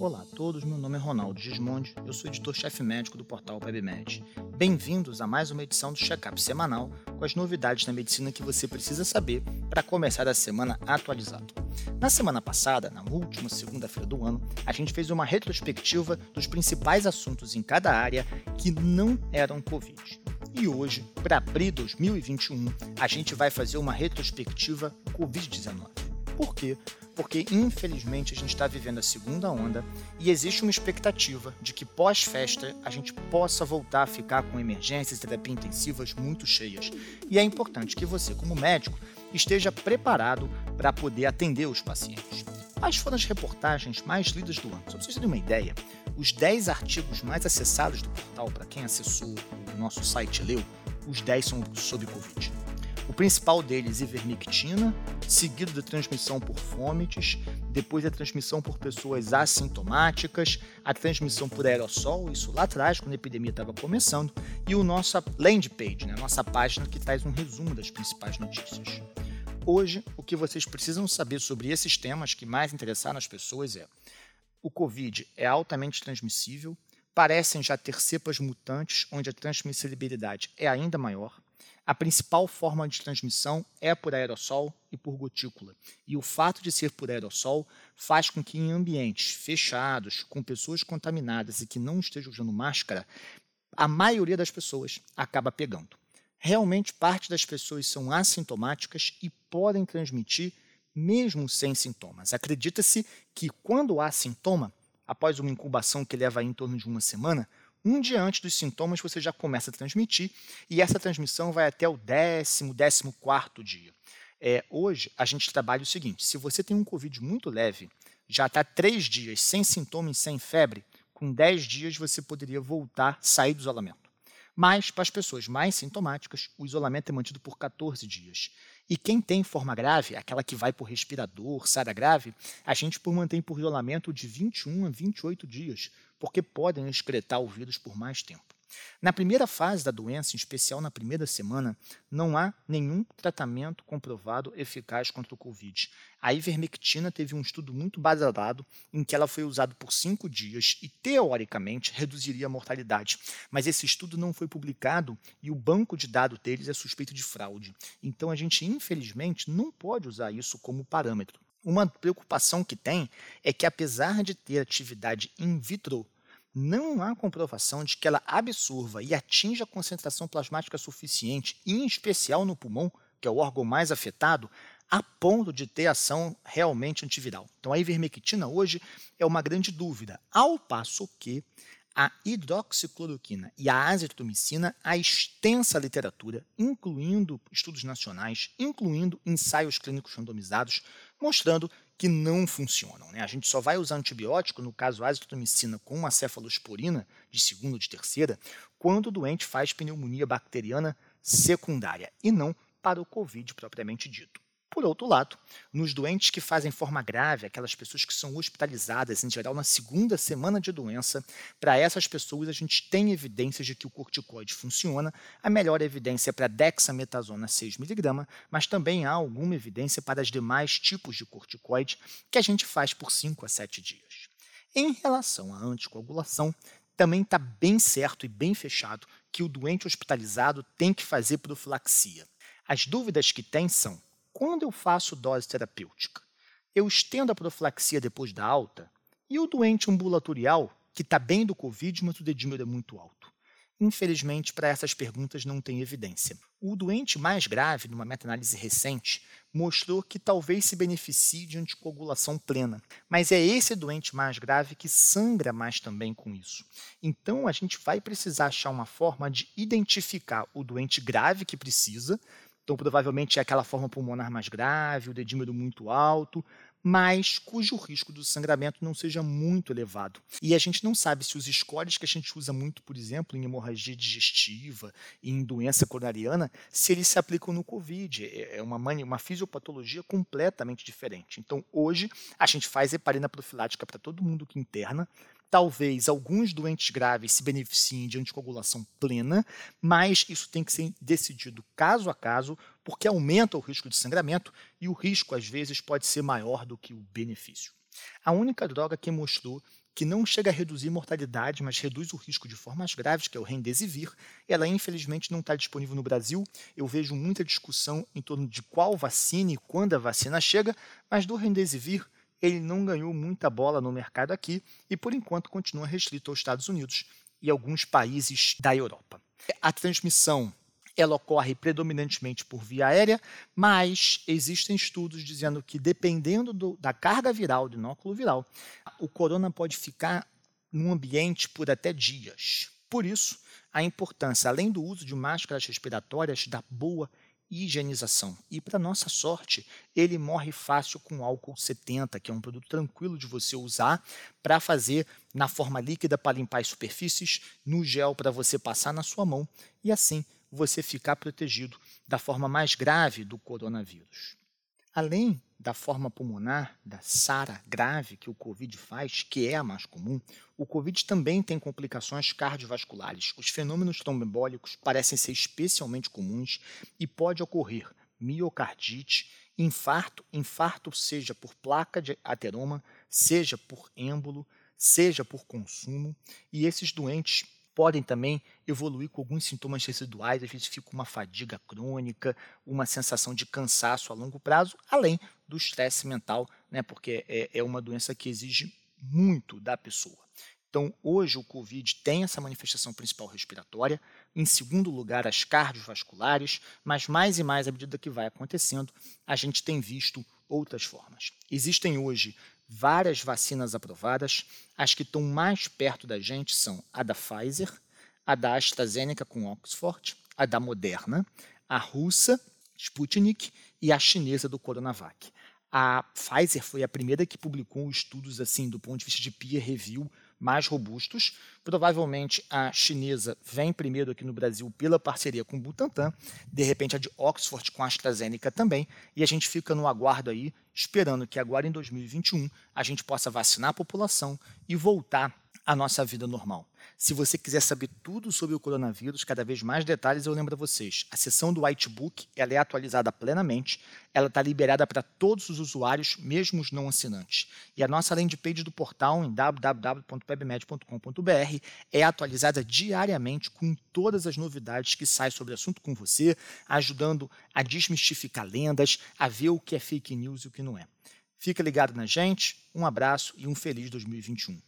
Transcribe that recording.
Olá a todos, meu nome é Ronaldo Gismondi, eu sou editor-chefe médico do portal PebMed. Bem-vindos a mais uma edição do Checkup semanal com as novidades da medicina que você precisa saber para começar a semana atualizado. Na semana passada, na última segunda-feira do ano, a gente fez uma retrospectiva dos principais assuntos em cada área que não eram Covid. E hoje, para abril 2021, a gente vai fazer uma retrospectiva Covid-19. Por quê? Porque infelizmente a gente está vivendo a segunda onda e existe uma expectativa de que pós-festa a gente possa voltar a ficar com emergências e terapia intensivas muito cheias. E é importante que você, como médico, esteja preparado para poder atender os pacientes. Quais foram as reportagens mais lidas do ano? Só para vocês terem uma ideia, os 10 artigos mais acessados do portal, para quem acessou o nosso site e leu, os 10 são sobre Covid. O principal deles, ivermectina, seguido da transmissão por fômites, depois a transmissão por pessoas assintomáticas, a transmissão por aerossol, isso lá atrás, quando a epidemia estava começando, e o nossa landing page, né, a nossa página que traz um resumo das principais notícias. Hoje, o que vocês precisam saber sobre esses temas que mais interessaram as pessoas é: o Covid é altamente transmissível, parecem já ter cepas mutantes onde a transmissibilidade é ainda maior. A principal forma de transmissão é por aerossol e por gotícula. E o fato de ser por aerossol faz com que em ambientes fechados, com pessoas contaminadas e que não estejam usando máscara, a maioria das pessoas acaba pegando. Realmente, parte das pessoas são assintomáticas e podem transmitir mesmo sem sintomas. Acredita-se que quando há sintoma, após uma incubação que leva em torno de uma semana, um dia antes dos sintomas você já começa a transmitir e essa transmissão vai até o décimo, décimo quarto dia. É, hoje a gente trabalha o seguinte: se você tem um Covid muito leve, já está três dias sem sintomas, sem febre, com dez dias você poderia voltar, sair do isolamento. Mas, para as pessoas mais sintomáticas, o isolamento é mantido por 14 dias. E quem tem forma grave, aquela que vai por respirador, SARA grave, a gente mantém por isolamento de 21 a 28 dias, porque podem excretar o vírus por mais tempo. Na primeira fase da doença, em especial na primeira semana, não há nenhum tratamento comprovado eficaz contra o Covid. A ivermectina teve um estudo muito baseado em que ela foi usada por cinco dias e, teoricamente, reduziria a mortalidade. Mas esse estudo não foi publicado e o banco de dados deles é suspeito de fraude. Então, a gente, infelizmente, não pode usar isso como parâmetro. Uma preocupação que tem é que, apesar de ter atividade in vitro, não há comprovação de que ela absorva e atinja concentração plasmática suficiente, em especial no pulmão, que é o órgão mais afetado, a ponto de ter ação realmente antiviral. Então, a ivermectina hoje é uma grande dúvida, ao passo que a hidroxicloroquina e a azitromicina, a extensa literatura, incluindo estudos nacionais, incluindo ensaios clínicos randomizados, mostrando que não funcionam. Né? A gente só vai usar antibiótico, no caso azitromicina com uma cefalosporina de segunda ou de terceira, quando o doente faz pneumonia bacteriana secundária e não para o COVID propriamente dito. Por outro lado, nos doentes que fazem forma grave, aquelas pessoas que são hospitalizadas, em geral na segunda semana de doença, para essas pessoas a gente tem evidências de que o corticoide funciona. A melhor evidência é para dexametasona 6mg, mas também há alguma evidência para os demais tipos de corticoide que a gente faz por 5 a 7 dias. Em relação à anticoagulação, também está bem certo e bem fechado que o doente hospitalizado tem que fazer profilaxia. As dúvidas que tem são quando eu faço dose terapêutica, eu estendo a profilaxia depois da alta e o doente ambulatorial, que está bem do Covid, mas o dedímero é muito alto. Infelizmente, para essas perguntas não tem evidência. O doente mais grave, numa meta-análise recente, mostrou que talvez se beneficie de anticoagulação plena, mas é esse doente mais grave que sangra mais também com isso. Então, a gente vai precisar achar uma forma de identificar o doente grave que precisa, então, provavelmente é aquela forma pulmonar mais grave, o dedímero muito alto, mas cujo risco do sangramento não seja muito elevado. E a gente não sabe se os scores que a gente usa muito, por exemplo, em hemorragia digestiva e em doença coronariana, se eles se aplicam no COVID. É, é uma, uma fisiopatologia completamente diferente. Então, hoje, a gente faz heparina profilática para todo mundo que interna, Talvez alguns doentes graves se beneficiem de anticoagulação plena, mas isso tem que ser decidido caso a caso, porque aumenta o risco de sangramento e o risco, às vezes, pode ser maior do que o benefício. A única droga que mostrou que não chega a reduzir mortalidade, mas reduz o risco de formas graves, que é o Remdesivir. Ela, infelizmente, não está disponível no Brasil. Eu vejo muita discussão em torno de qual vacina e quando a vacina chega, mas do Remdesivir ele não ganhou muita bola no mercado aqui e, por enquanto, continua restrito aos Estados Unidos e alguns países da Europa. A transmissão ela ocorre predominantemente por via aérea, mas existem estudos dizendo que, dependendo do, da carga viral, do inóculo viral, o corona pode ficar no ambiente por até dias. Por isso, a importância, além do uso de máscaras respiratórias, da boa higienização. E, para nossa sorte, ele morre fácil com álcool 70, que é um produto tranquilo de você usar para fazer na forma líquida para limpar as superfícies, no gel para você passar na sua mão e assim você ficar protegido da forma mais grave do coronavírus. Além da forma pulmonar, da SARA grave que o Covid faz, que é a mais comum, o Covid também tem complicações cardiovasculares. Os fenômenos trombembólicos parecem ser especialmente comuns e pode ocorrer miocardite, infarto, infarto seja por placa de ateroma, seja por êmbolo, seja por consumo, e esses doentes podem também evoluir com alguns sintomas residuais, às vezes fica uma fadiga crônica, uma sensação de cansaço a longo prazo, além do estresse mental, né, porque é, é uma doença que exige muito da pessoa. Então, hoje o Covid tem essa manifestação principal respiratória, em segundo lugar, as cardiovasculares, mas mais e mais à medida que vai acontecendo, a gente tem visto outras formas. Existem hoje várias vacinas aprovadas. As que estão mais perto da gente são a da Pfizer, a da AstraZeneca com Oxford, a da Moderna, a russa, Sputnik, e a chinesa do Coronavac. A Pfizer foi a primeira que publicou estudos assim do ponto de vista de peer review mais robustos. Provavelmente a chinesa vem primeiro aqui no Brasil pela parceria com o Butantan, de repente a de Oxford com a AstraZeneca também, e a gente fica no aguardo aí, esperando que agora em 2021 a gente possa vacinar a população e voltar à nossa vida normal. Se você quiser saber tudo sobre o coronavírus, cada vez mais detalhes, eu lembro a vocês. A seção do Whitebook ela é atualizada plenamente, ela está liberada para todos os usuários, mesmo os não assinantes. E a nossa landing page do portal em www.pebmed.com.br é atualizada diariamente com todas as novidades que saem sobre o assunto com você, ajudando a desmistificar lendas, a ver o que é fake news e o que não é. Fica ligado na gente, um abraço e um feliz 2021.